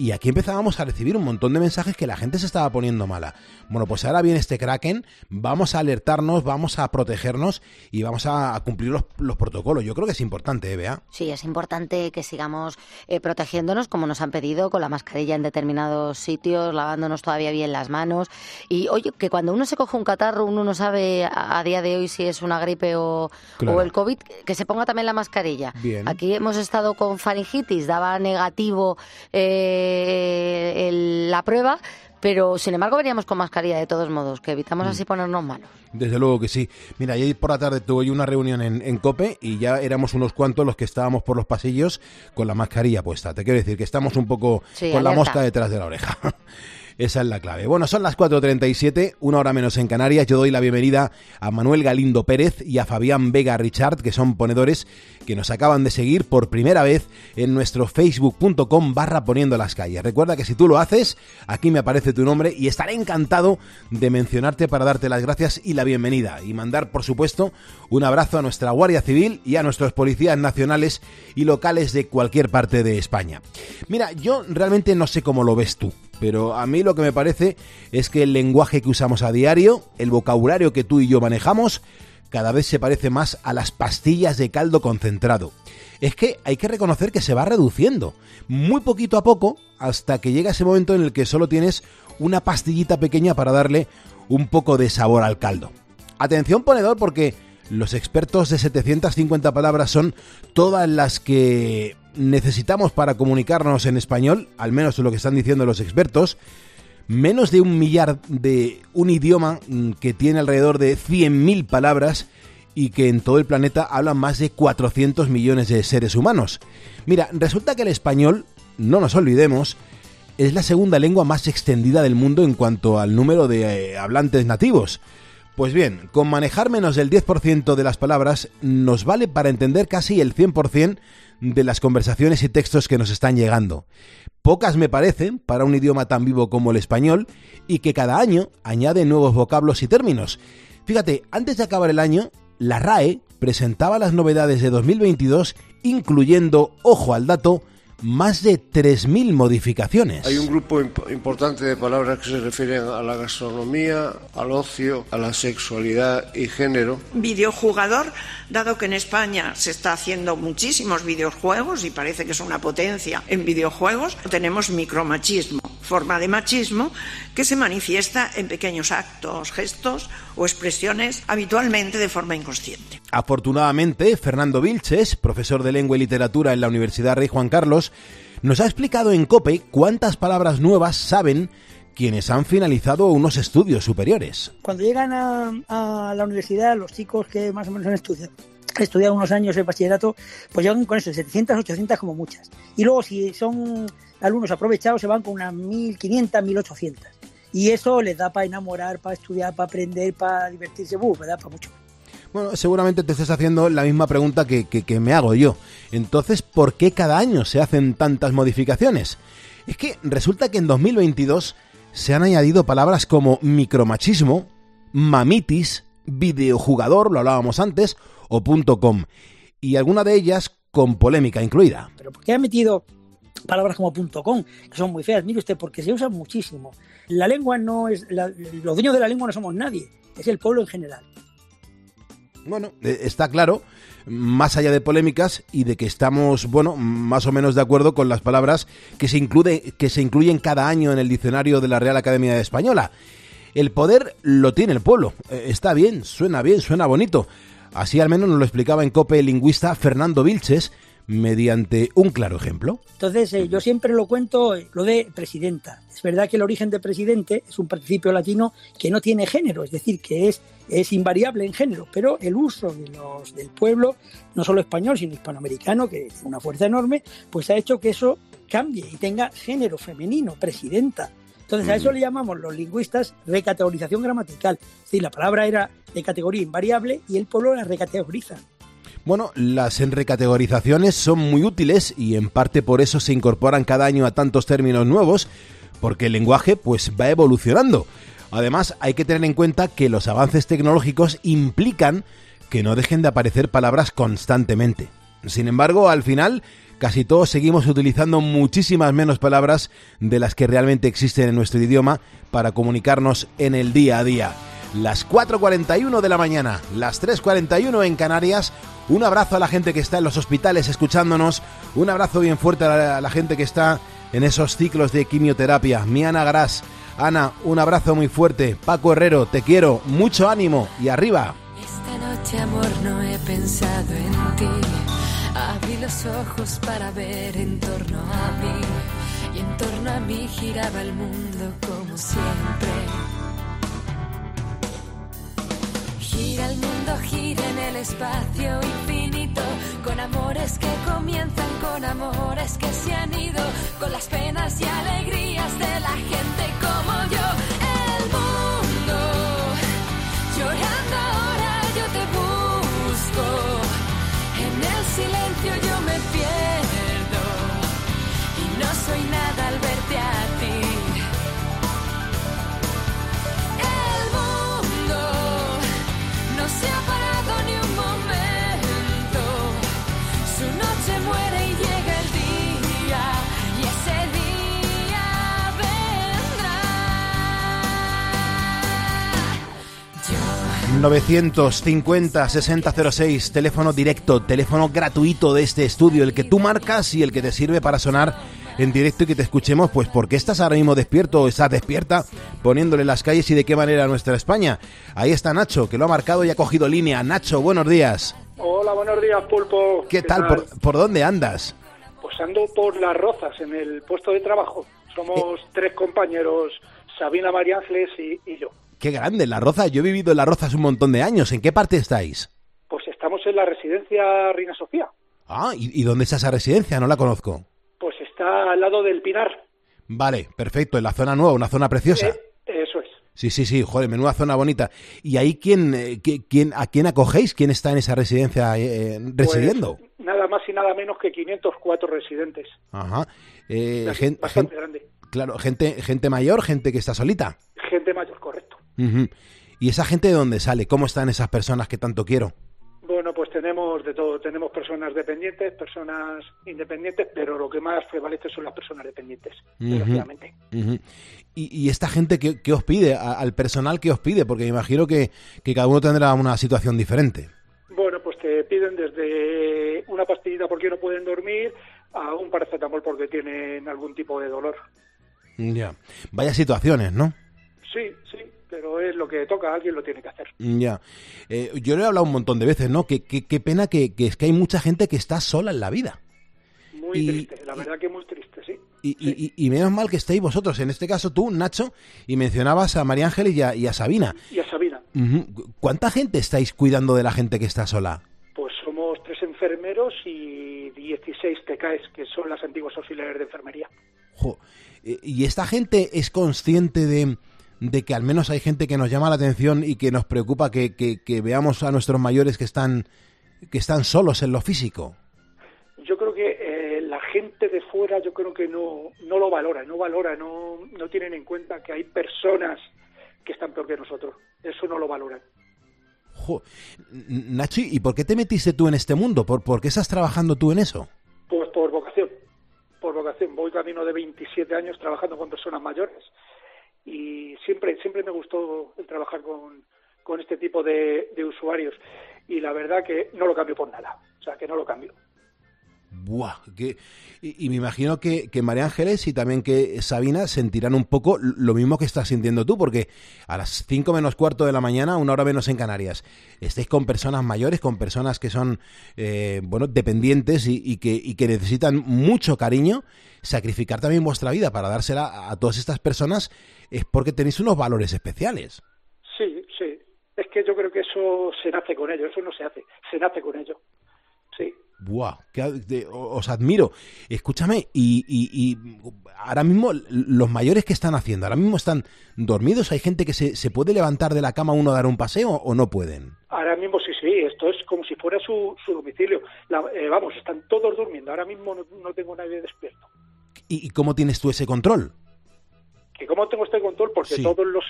Y aquí empezábamos a recibir un montón de mensajes que la gente se estaba poniendo mala. Bueno, pues ahora viene este Kraken, vamos a alertarnos, vamos a protegernos y vamos a, cumplir los, los protocolos. Yo creo que es importante, ¿eh, Bea? Sí, es importante que sigamos eh, protegiéndonos como nos han pedido, con la mascarilla en determinados sitios, lavándonos todavía bien las manos. Y oye, que cuando uno se coge un catarro, uno no sabe a, a día de hoy si es una gripe o, Claro. o el COVID, que se ponga también la mascarilla. Bien. Aquí hemos estado con faringitis, daba negativo eh, el- la prueba. Pero, sin embargo, veníamos con mascarilla de todos modos, que evitamos Mm. así ponernos malos. Desde luego que sí. Mira, ayer por la tarde tuve una reunión en, en COPE y ya éramos unos cuantos los que estábamos por los pasillos con la mascarilla puesta. Te quiero decir que estamos un poco Sí, con la mosca detrás de la oreja. (laughs) Esa es la clave. Bueno, son las 4.37, una hora menos en Canarias. Yo doy la bienvenida a Manuel Galindo Pérez y a Fabián Vega Richard, que son ponedores que nos acaban de seguir por primera vez en nuestro facebook.com barra poniendo las calles. Recuerda que si tú lo haces, aquí me aparece tu nombre y estaré encantado de mencionarte para darte las gracias y la bienvenida. Y mandar, por supuesto, un abrazo a nuestra Guardia Civil y a nuestros policías nacionales y locales de cualquier parte de España. Mira, yo realmente no sé cómo lo ves tú pero a mí lo que me parece es que el lenguaje que usamos a diario, el vocabulario que tú y yo manejamos, cada vez se parece más a las pastillas de caldo concentrado. Es que hay que reconocer que se va reduciendo, muy poquito a poco, hasta que llega ese momento en el que solo tienes una pastillita pequeña para darle un poco de sabor al caldo. Atención ponedor porque los expertos de 750 palabras son todas las que necesitamos para comunicarnos en español, al menos lo que están diciendo los expertos, menos de un millar de un idioma mm, que tiene alrededor de 100.000 palabras y que en todo el planeta hablan más de 400 millones de seres humanos. Mira, resulta que el español, no nos olvidemos, es la segunda lengua más extendida del mundo en cuanto al número de eh, hablantes nativos. Pues bien, con manejar menos del 10% de las palabras nos vale para entender casi el 100% de las conversaciones y textos que nos están llegando. Pocas me parecen para un idioma tan vivo como el español y que cada año añade nuevos vocablos y términos. Fíjate, antes de acabar el año, la RAE presentaba las novedades de 2022 incluyendo, ojo al dato, más de 3.000 modificaciones. Hay un grupo imp- importante de palabras que se refieren a la gastronomía, al ocio, a la sexualidad y género. Videojugador, dado que en España se está haciendo muchísimos videojuegos y parece que es una potencia en videojuegos, tenemos micromachismo, forma de machismo que se manifiesta en pequeños actos, gestos o expresiones habitualmente de forma inconsciente. Afortunadamente, Fernando Vilches, profesor de lengua y literatura en la Universidad Rey Juan Carlos, nos ha explicado en COPE cuántas palabras nuevas saben quienes han finalizado unos estudios superiores. Cuando llegan a, la universidad, los chicos que más o menos han estudiado, estudiado unos años el bachillerato, pues llegan con eso, 700, 800 como muchas. Y luego si son alumnos aprovechados, se van con unas 1.500, 1.800. Y eso les da para enamorar, para estudiar, para aprender, para divertirse, ¡buf! me da para mucho. Bueno, seguramente te estés haciendo la misma pregunta que, que, me hago yo. Entonces, ¿por qué cada año se hacen tantas modificaciones? Es que resulta que en 2022 se han añadido palabras como micromachismo, mamitis, videojugador, lo hablábamos antes, o .com, y alguna de ellas con polémica incluida. ¿Pero por qué ha metido palabras como .com, que son muy feas? Mire usted, porque se usan muchísimo. La lengua no es... Los dueños de la lengua no somos nadie, es el pueblo en general. Bueno, eh, está claro, más allá de polémicas y de que estamos, bueno, más o menos de acuerdo con las palabras que se, incluye, que se incluyen cada año en el diccionario de la Real Academia Española. El poder lo tiene el pueblo. Eh, Está bien, suena bien, suena bonito. Así al menos nos lo explicaba en COPE el lingüista Fernando Vilches mediante un claro ejemplo. Entonces, eh, yo siempre lo cuento, eh, lo de presidenta. Es verdad que el origen de presidente es un participio latino que no tiene género, es decir, que es, es invariable en género, pero el uso de los, del pueblo, no solo español, sino hispanoamericano, que tiene una fuerza enorme, pues ha hecho que eso cambie y tenga género femenino, presidenta. Entonces, a eso le llamamos los lingüistas recategorización gramatical. Es decir, la palabra era de categoría invariable y el pueblo la recategoriza. Bueno, las recategorizaciones son muy útiles y en parte por eso se incorporan cada año a tantos términos nuevos, porque el lenguaje pues va evolucionando. Además, hay que tener en cuenta que los avances tecnológicos implican que no dejen de aparecer palabras constantemente. Sin embargo, al final, casi todos seguimos utilizando muchísimas menos palabras de las que realmente existen en nuestro idioma para comunicarnos en el día a día. Las 4.41 de la mañana, las 3.41 en Canarias. Un abrazo a la gente que está en los hospitales escuchándonos. Un abrazo bien fuerte a la, gente que está en esos ciclos de quimioterapia. Mi Ana Gras. Ana, un abrazo muy fuerte. Paco Herrero, te quiero. Mucho ánimo y arriba. Esta noche, amor, no he pensado en ti. Abrí los ojos para ver en torno a mí. Y en torno a mí giraba el mundo como siempre. Gira el mundo, gira en el espacio infinito. Con amores que comienzan, con amores que se han ido. Con las penas y alegrías de la gente como yo. 950-6006, teléfono directo, teléfono gratuito de este estudio, el que tú marcas y el que te sirve para sonar en directo y que te escuchemos, pues porque estás ahora mismo despierto o estás despierta poniéndole las calles y de qué manera nuestra España. Ahí está Nacho, que lo ha marcado y ha cogido línea. Nacho, buenos días. Hola, buenos días, Pulpo. ¿Qué, tal? ¿Por, dónde andas? Pues ando por las rozas, en el puesto de trabajo. Somos eh. tres compañeros, Sabina María y yo. Qué grande, La Roza. Yo he vivido en La Rozas un montón de años. ¿En qué parte estáis? Pues estamos en la residencia Reina Sofía. Ah, ¿y, y dónde está esa residencia? No la conozco. Pues está al lado del Pinar. Vale, perfecto, en la zona nueva, una zona preciosa. Eh, eso es. Sí, sí, sí, joder, menuda zona bonita. ¿Y ahí quién, eh, qui- quién, a quién acogéis? ¿Quién está en esa residencia eh, residiendo? Pues, nada más y nada menos que 504 residentes. Ajá. Eh, Bastante gen- bastante gen- grande. claro, gente, gente mayor, gente que está solita. Gente mayor, correcto. Ujú. ¿Y esa gente de dónde sale? ¿Cómo están esas personas que tanto quiero? Bueno, pues tenemos de todo. Tenemos personas dependientes, personas independientes, pero lo que más prevalece son las personas dependientes, desgraciadamente. Ujú. ¿Y, y esta gente qué, qué os pide? A- al personal que os pide? Porque me imagino que, que cada uno tendrá una situación diferente. Bueno, pues te piden desde una pastillita porque no pueden dormir a un paracetamol porque tienen algún tipo de dolor. Ya. Vaya situaciones, ¿no? Sí, sí, pero es lo que toca, alguien lo tiene que hacer. Ya. Eh, yo le he hablado un montón de veces, ¿no? Que, que- qué pena que, que es que hay mucha gente que está sola en la vida. Muy Y- triste, la verdad que muy triste, sí. Y, menos mal que estéis vosotros, en este caso tú, Nacho, y mencionabas a María Ángel y a, y a Sabina. Y a Sabina. ¿Cuánta gente estáis cuidando de la gente que está sola? pues somos tres enfermeros y 16 TKs, que son las antiguas auxiliares de enfermería. Jo, eh, ¿Y esta gente es consciente de, de que al menos hay gente que nos llama la atención y que nos preocupa que, que- que veamos a nuestros mayores que están, que están solos en lo físico? Yo creo que eh, la gente de fuera, yo creo que no, no lo valora, no valora, no, no tienen en cuenta que hay personas que están peor que nosotros. Eso no lo valoran. Jo, Nacho, ¿y por qué te metiste tú en este mundo? ¿Por, por qué estás trabajando tú en eso? Pues por vocación, por vocación. Voy camino de 27 años trabajando con personas mayores y siempre, siempre me gustó el trabajar con, con este tipo de, de usuarios y la verdad que no lo cambio por nada. O sea, que no lo cambio. Buah, que, y, me imagino que, que María Ángeles y también que Sabina sentirán un poco lo mismo que estás sintiendo tú, porque a las 5 menos cuarto de la mañana, una hora menos en Canarias, estáis con personas mayores, con personas que son, eh, bueno, dependientes y, y que, y que necesitan mucho cariño, sacrificar también vuestra vida para dársela a, a todas estas personas es porque tenéis unos valores especiales. Sí, sí. Es que yo creo que eso se nace con ello, eso no se hace, se nace con ello. Buah, que, os admiro. Escúchame, y, y- y ahora mismo los mayores que están haciendo, ahora mismo están dormidos, hay gente que se, se puede levantar de la cama uno a dar un paseo o no pueden. Ahora mismo sí, sí, esto es como si fuera su, su domicilio. La- eh, vamos, están todos durmiendo. Ahora mismo no, no tengo nadie despierto. ¿Y, y cómo tienes tú ese control? ¿Que cómo tengo este control? Porque Sí. todos los,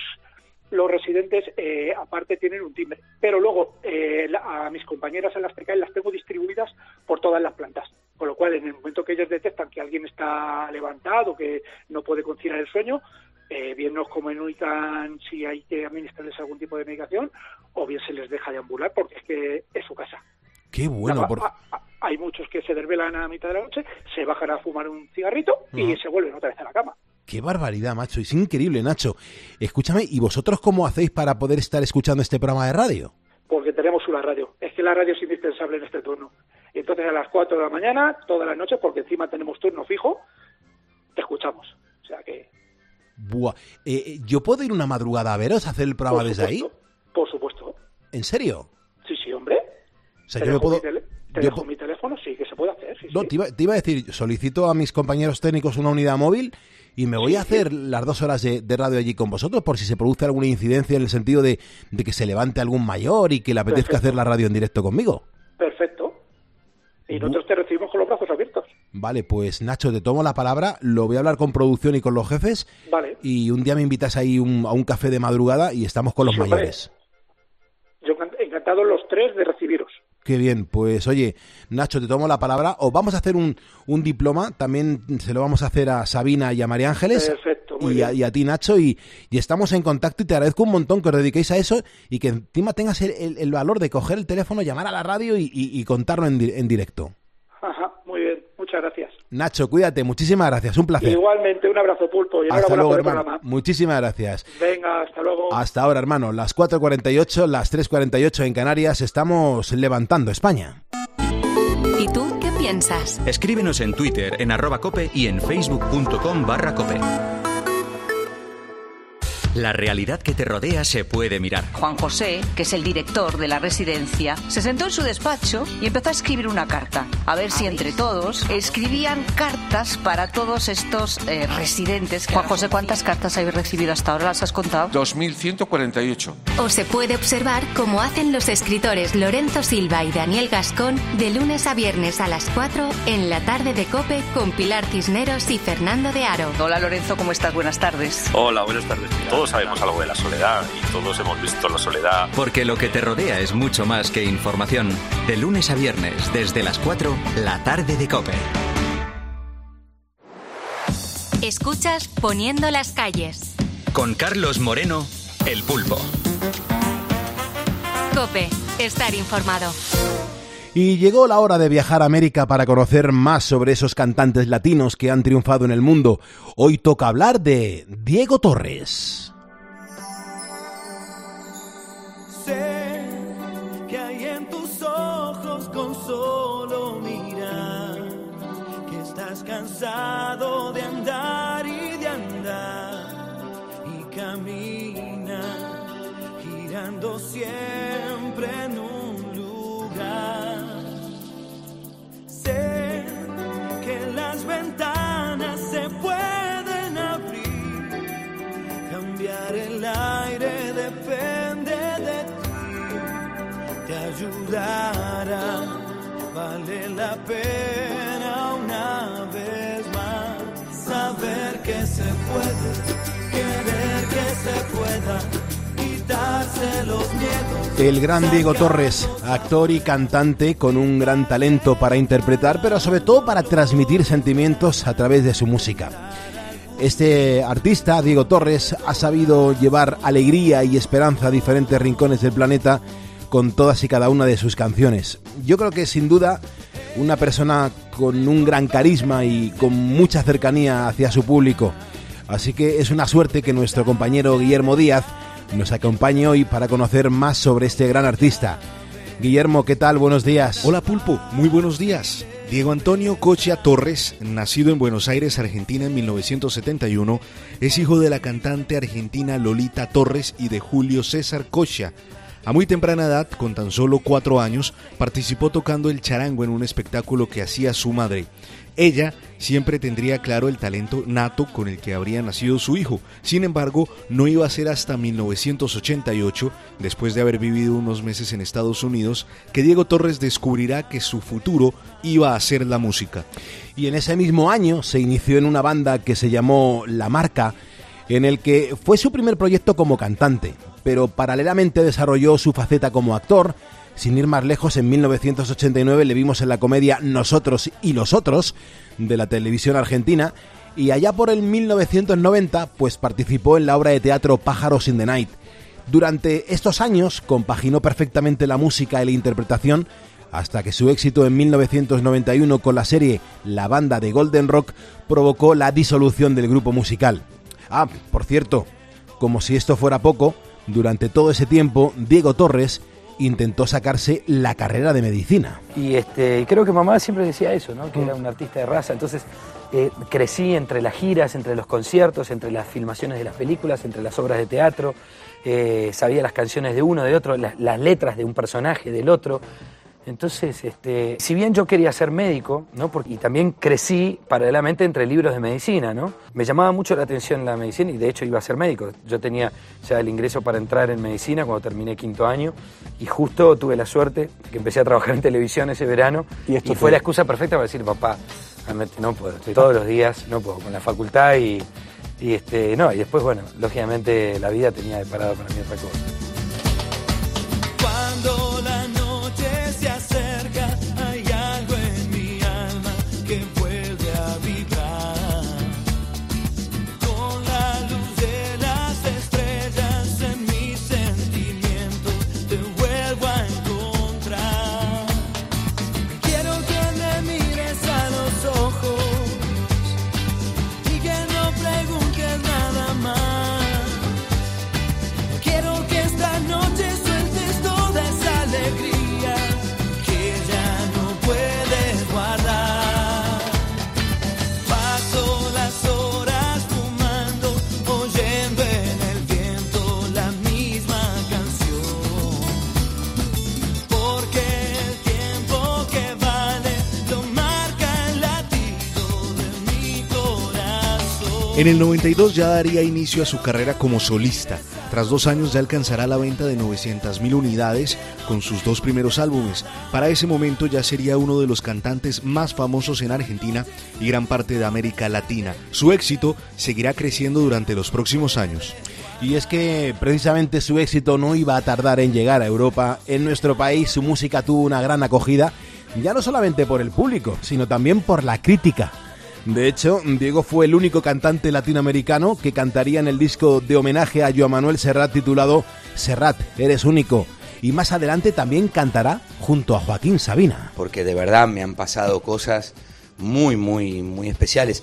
los residentes, eh, aparte, tienen un timbre. Pero luego, eh, la- a mis compañeras en las TKI las tengo distribuidas por todas las plantas. Con lo cual, en el momento que ellos detectan que alguien está levantado, que no puede conciliar el sueño, eh, bien nos comunican si hay que administrarles algún tipo de medicación o bien se les deja de ambular porque es que es su casa. Qué bueno, La- por... a- a- hay muchos que se desvelan a mitad de la noche, se bajan a fumar un cigarrito y se vuelven otra vez a la cama. Qué barbaridad, macho, es increíble, Nacho. Escúchame, ¿y vosotros cómo hacéis para poder estar escuchando este programa de radio? Porque tenemos una radio. Es que la radio es indispensable en este turno. Entonces a las 4 de la mañana, todas las noches, porque encima tenemos turno fijo, te escuchamos. O sea que, Buah, eh, eh, ¿yo puedo ir una madrugada a veros, a hacer el programa desde ahí? por supuesto. ¿En serio? Sí, sí, hombre. O sea, te yo me puedo... te yo dejo mi teléfono, sí, que se puede hacer. Sí, No, sí. te iba, te iba a decir, solicito a mis compañeros técnicos una unidad móvil y me voy a hacer las dos horas de, de radio allí con vosotros por si se produce alguna incidencia en el sentido de, de que se levante algún mayor y que le apetezca Perfecto. hacer la radio en directo conmigo. Perfecto. Y nosotros te recibimos con los brazos abiertos. Vale, pues Nacho, te tomo la palabra, lo voy a hablar con producción y con los jefes Vale. y un día me invitas ahí un- a un café de madrugada y estamos con los Sí, mayores. Yo can- encantados los tres de recibiros. Qué bien, pues oye, Nacho, te tomo la palabra. Os vamos a hacer un, un diploma, también se lo vamos a hacer a Sabina y a María Ángeles. Perfecto, muy y, a, bien. y a ti, Nacho, y, y estamos en contacto y te agradezco un montón que os dediquéis a eso y que encima tengas el, el- el valor de coger el teléfono, llamar a la radio y, y- contarlo en, en directo. Muchas gracias. Nacho, cuídate, muchísimas gracias, un placer. Igualmente, un abrazo pulpo y Hasta luego, por el hermano. programa. Muchísimas gracias. Venga, hasta luego. Hasta ahora, hermano, las 4.48, las 3.48 en Canarias, estamos levantando España. ¿Y tú qué piensas? Escríbenos en Twitter en arroba cope y en facebook.com barra cope. La realidad que te rodea se puede mirar. Juan José, que es el director de la residencia, se sentó en su despacho y empezó a escribir una carta. A ver si entre todos escribían cartas para todos estos eh, residentes. Juan José, ¿cuántas cartas habéis recibido hasta ahora? ¿Las has contado? 2148. O se puede observar cómo hacen los escritores Lorenzo Silva y Daniel Gascón de lunes a viernes a las 4 en la tarde de Cope con Pilar Cisneros y Fernando de Aro. Hola Lorenzo, ¿cómo estás? Buenas tardes. Hola, buenas tardes. Todos sabemos algo de la soledad y todos hemos visto la soledad. Porque lo que te rodea es mucho más que información. De lunes a viernes, desde las 4, la tarde de Cope. Escuchas Poniendo las calles. Con Carlos Moreno, el pulpo. Cope, estar informado. Y llegó la hora de viajar a América para conocer más sobre esos cantantes latinos que han triunfado en el mundo. Hoy toca hablar de Diego Torres. que hay en tus ojos con solo mirar, que estás cansado de andar y de andar y camina girando siempre en un la pena una vez más saber que se puede, querer que se pueda, quitarse los miedos. El gran Diego Torres, actor y cantante con un gran talento para interpretar, pero sobre todo para transmitir sentimientos a través de su música. Este artista, Diego Torres, ha sabido llevar alegría y esperanza a diferentes rincones del planeta con todas y cada una de sus canciones. Yo creo que sin duda una persona con un gran carisma y con mucha cercanía hacia su público. Así que es una suerte que nuestro compañero Guillermo Díaz nos acompañe hoy para conocer más sobre este gran artista. Guillermo, ¿qué tal? Buenos días. Hola Pulpo, muy buenos días. Diego Antonio Cochia Torres, nacido en Buenos Aires, Argentina en 1971, es hijo de la cantante argentina Lolita Torres y de Julio César Cochia. A muy temprana edad, con tan solo cuatro años, participó tocando el charango en un espectáculo que hacía su madre. Ella siempre tendría claro el talento nato con el que habría nacido su hijo. Sin embargo, no iba a ser hasta 1988, después de haber vivido unos meses en Estados Unidos, que Diego Torres descubrirá que su futuro iba a ser la música. Y en ese mismo año se inició en una banda que se llamó La Marca, en el que fue su primer proyecto como cantante, pero paralelamente desarrolló su faceta como actor. Sin ir más lejos, en 1989 le vimos en la comedia Nosotros y los otros de la televisión argentina y allá por el 1990 pues participó en la obra de teatro Pájaros in the Night. Durante estos años compaginó perfectamente la música y la interpretación hasta que su éxito en 1991 con la serie La banda de Golden Rock provocó la disolución del grupo musical. Ah, por cierto, como si esto fuera poco, durante todo ese tiempo Diego Torres intentó sacarse la carrera de medicina. Y este, creo que mamá siempre decía eso, ¿no? que era un artista de raza. Entonces eh, crecí entre las giras, entre los conciertos, entre las filmaciones de las películas, entre las obras de teatro. eh, sabía las canciones de uno, de otro, las, las letras de un personaje, del otro. Entonces, este, si bien yo quería ser médico, ¿no? Porque, y también crecí paralelamente entre libros de medicina, ¿no? Me llamaba mucho la atención la medicina y de hecho iba a ser médico. Yo tenía ya el ingreso para entrar en medicina cuando terminé quinto año y justo tuve la suerte de que empecé a trabajar en televisión ese verano y, esto fue fue- la excusa perfecta para decir, papá, realmente no puedo, estoy todos los días, no puedo, con la facultad y, y este, no, y después, bueno, lógicamente la vida tenía deparado para mí otra cosa. Cuando la En el 92 ya daría inicio a su carrera como solista. Tras dos años ya alcanzará la venta de 900.000 unidades con sus dos primeros álbumes. Para ese momento ya sería uno de los cantantes más famosos en Argentina y gran parte de América Latina. Su éxito seguirá creciendo durante los próximos años. Y es que precisamente su éxito no iba a tardar en llegar a Europa. En nuestro país su música tuvo una gran acogida, ya no solamente por el público, sino también por la crítica. De hecho, Diego fue el único cantante latinoamericano que cantaría en el disco de homenaje a Joan Manuel Serrat titulado Serrat, eres único. Y más adelante también cantará junto a Joaquín Sabina. porque de verdad me han pasado cosas muy, muy, muy especiales.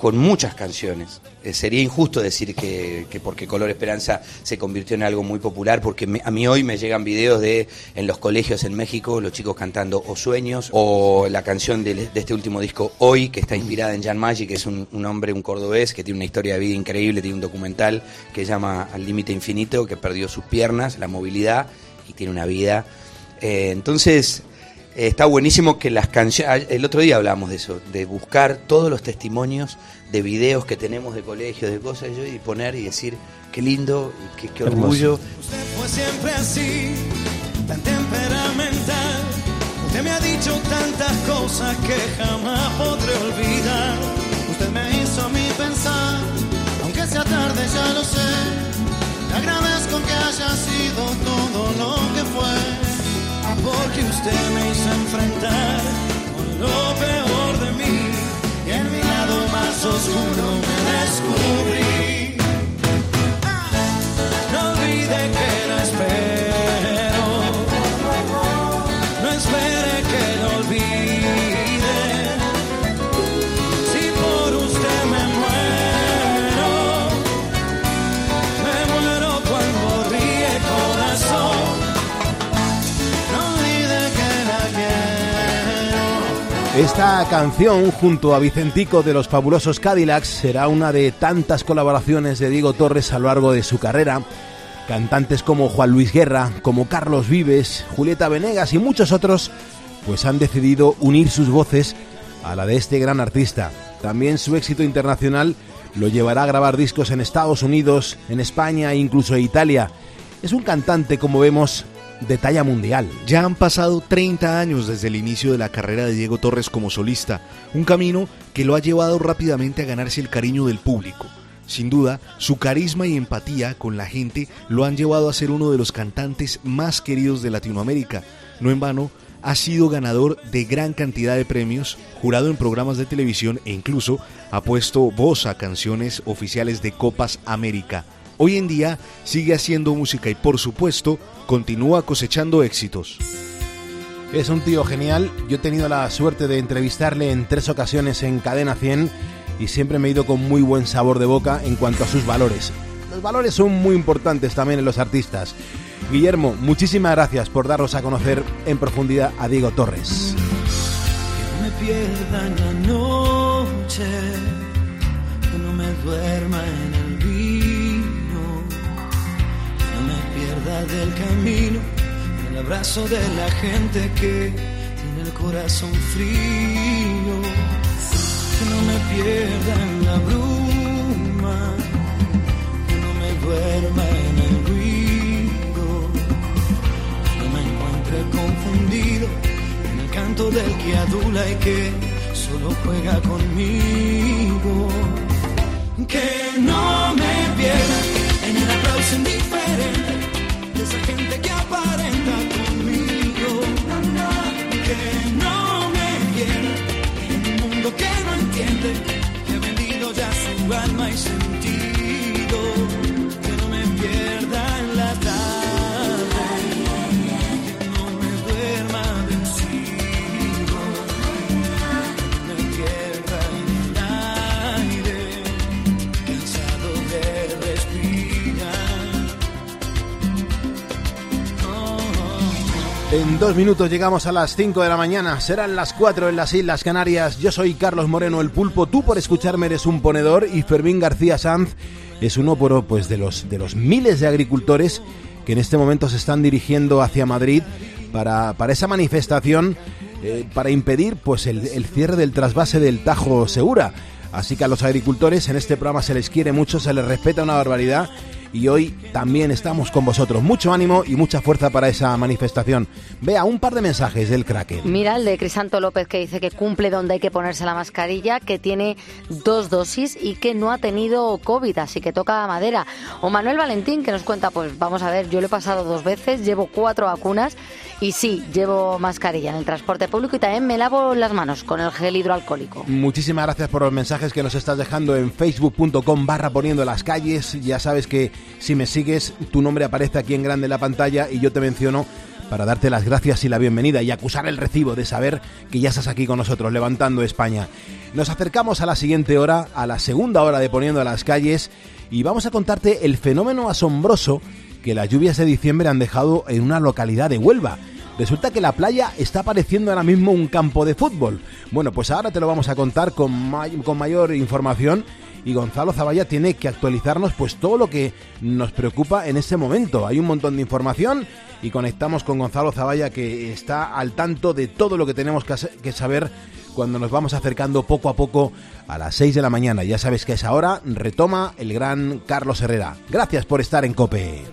Con muchas canciones. Eh, sería injusto decir que, que porque Color Esperanza se convirtió en algo muy popular, porque me- a mí hoy me llegan videos de en los colegios en México, los chicos cantando O Sueños, o la canción de, este último disco Hoy, que está inspirada en Jan Maggi, que es un, hombre, un cordobés, que tiene una historia de vida increíble, tiene un documental que llama Al Límite Infinito, que perdió sus piernas, la movilidad, y tiene una vida. Eh, entonces, está buenísimo que las canciones. El otro día hablamos de eso, de buscar todos los testimonios de videos que tenemos de colegios, de cosas, y yo, y poner y decir qué lindo, y qué, qué orgullo. Usted fue siempre así, tan temperamental. Usted me ha dicho tantas cosas que jamás podré olvidar. Usted me hizo a mí pensar, aunque sea tarde ya lo sé. Le agradezco que haya sido todo lo que fue, porque usted me hizo enfrentar con lo peor de mí. Y en mi lado más oscuro me descubrí. Esta canción, junto a Vicentico de los fabulosos Cadillacs, será una de tantas colaboraciones de Diego Torres a lo largo de su carrera. Cantantes como Juan Luis Guerra, como Carlos Vives, Julieta Venegas y muchos otros, pues han decidido unir sus voces a la de este gran artista. También su éxito internacional lo llevará a grabar discos en Estados Unidos, en España e incluso en Italia. Es un cantante, como vemos, de talla mundial. Ya han pasado 30 años desde el inicio de la carrera de Diego Torres como solista, un camino que lo ha llevado rápidamente a ganarse el cariño del público. Sin duda, su carisma y empatía con la gente lo han llevado a ser uno de los cantantes más queridos de Latinoamérica. No en vano, ha sido ganador de gran cantidad de premios, jurado en programas de televisión e incluso ha puesto voz a canciones oficiales de Copas América. Hoy en día sigue haciendo música y por supuesto continúa cosechando éxitos. Es un tío genial. Yo he tenido la suerte de entrevistarle en tres ocasiones en Cadena 100 y siempre me he ido con muy buen sabor de boca en cuanto a sus valores. Los valores son muy importantes también en los artistas. Guillermo, muchísimas gracias por darnos a conocer en profundidad a Diego Torres. no me pierda en la noche, que no me duerma en el del camino, en el abrazo de la gente que tiene el corazón frío, que no me pierda en la bruma, que no me duerma en el ruido, que no me encuentre confundido en el canto del que adula y que solo juega conmigo. Que no me pierda en el aplauso indiferente alma y sentido. Que no me pierda En dos minutos llegamos a las 5 de la mañana, serán las 4 en las Islas Canarias. Yo soy Carlos Moreno el Pulpo, tú por escucharme eres un ponedor y Fermín García Sanz es uno pero, pues, de, los, de los miles de agricultores que en este momento se están dirigiendo hacia Madrid para, para esa manifestación eh, para impedir pues, el, el cierre del trasvase del Tajo Segura. Así que a los agricultores en este programa se les quiere mucho, se les respeta una barbaridad y hoy también estamos con vosotros. Mucho ánimo y mucha fuerza para esa manifestación. Vea un par de mensajes del Kraken. Mira el de Crisanto López que dice que cumple donde hay que ponerse la mascarilla, que tiene dos dosis y que no ha tenido COVID, así que toca madera. O Manuel Valentín que nos cuenta, pues vamos a ver, yo lo he pasado dos veces, llevo cuatro vacunas y sí, llevo mascarilla en el transporte público y también me lavo las manos con el gel hidroalcohólico. Muchísimas gracias por los mensajes que nos estás dejando en facebook.com barra poniendo las calles. Ya sabes que si me sigues, tu nombre aparece aquí en grande en la pantalla y yo te menciono para darte las gracias y la bienvenida y acusar el recibo de saber que ya estás aquí con nosotros, levantando España. Nos acercamos a la siguiente hora, a la segunda hora de Poniendo a las calles, y vamos a contarte el fenómeno asombroso que las lluvias de diciembre han dejado en una localidad de Huelva. Resulta que la playa está pareciendo ahora mismo un campo de fútbol. Bueno, pues ahora te lo vamos a contar con, con mayor información y Gonzalo Zavalla tiene que actualizarnos pues todo lo que nos preocupa en ese momento. Hay un montón de información y conectamos con Gonzalo Zavalla que está al tanto de todo lo que tenemos que, saber cuando nos vamos acercando poco a poco a las 6 de la mañana. Ya sabes que a esa hora retoma el gran Carlos Herrera. Gracias por estar en Cope.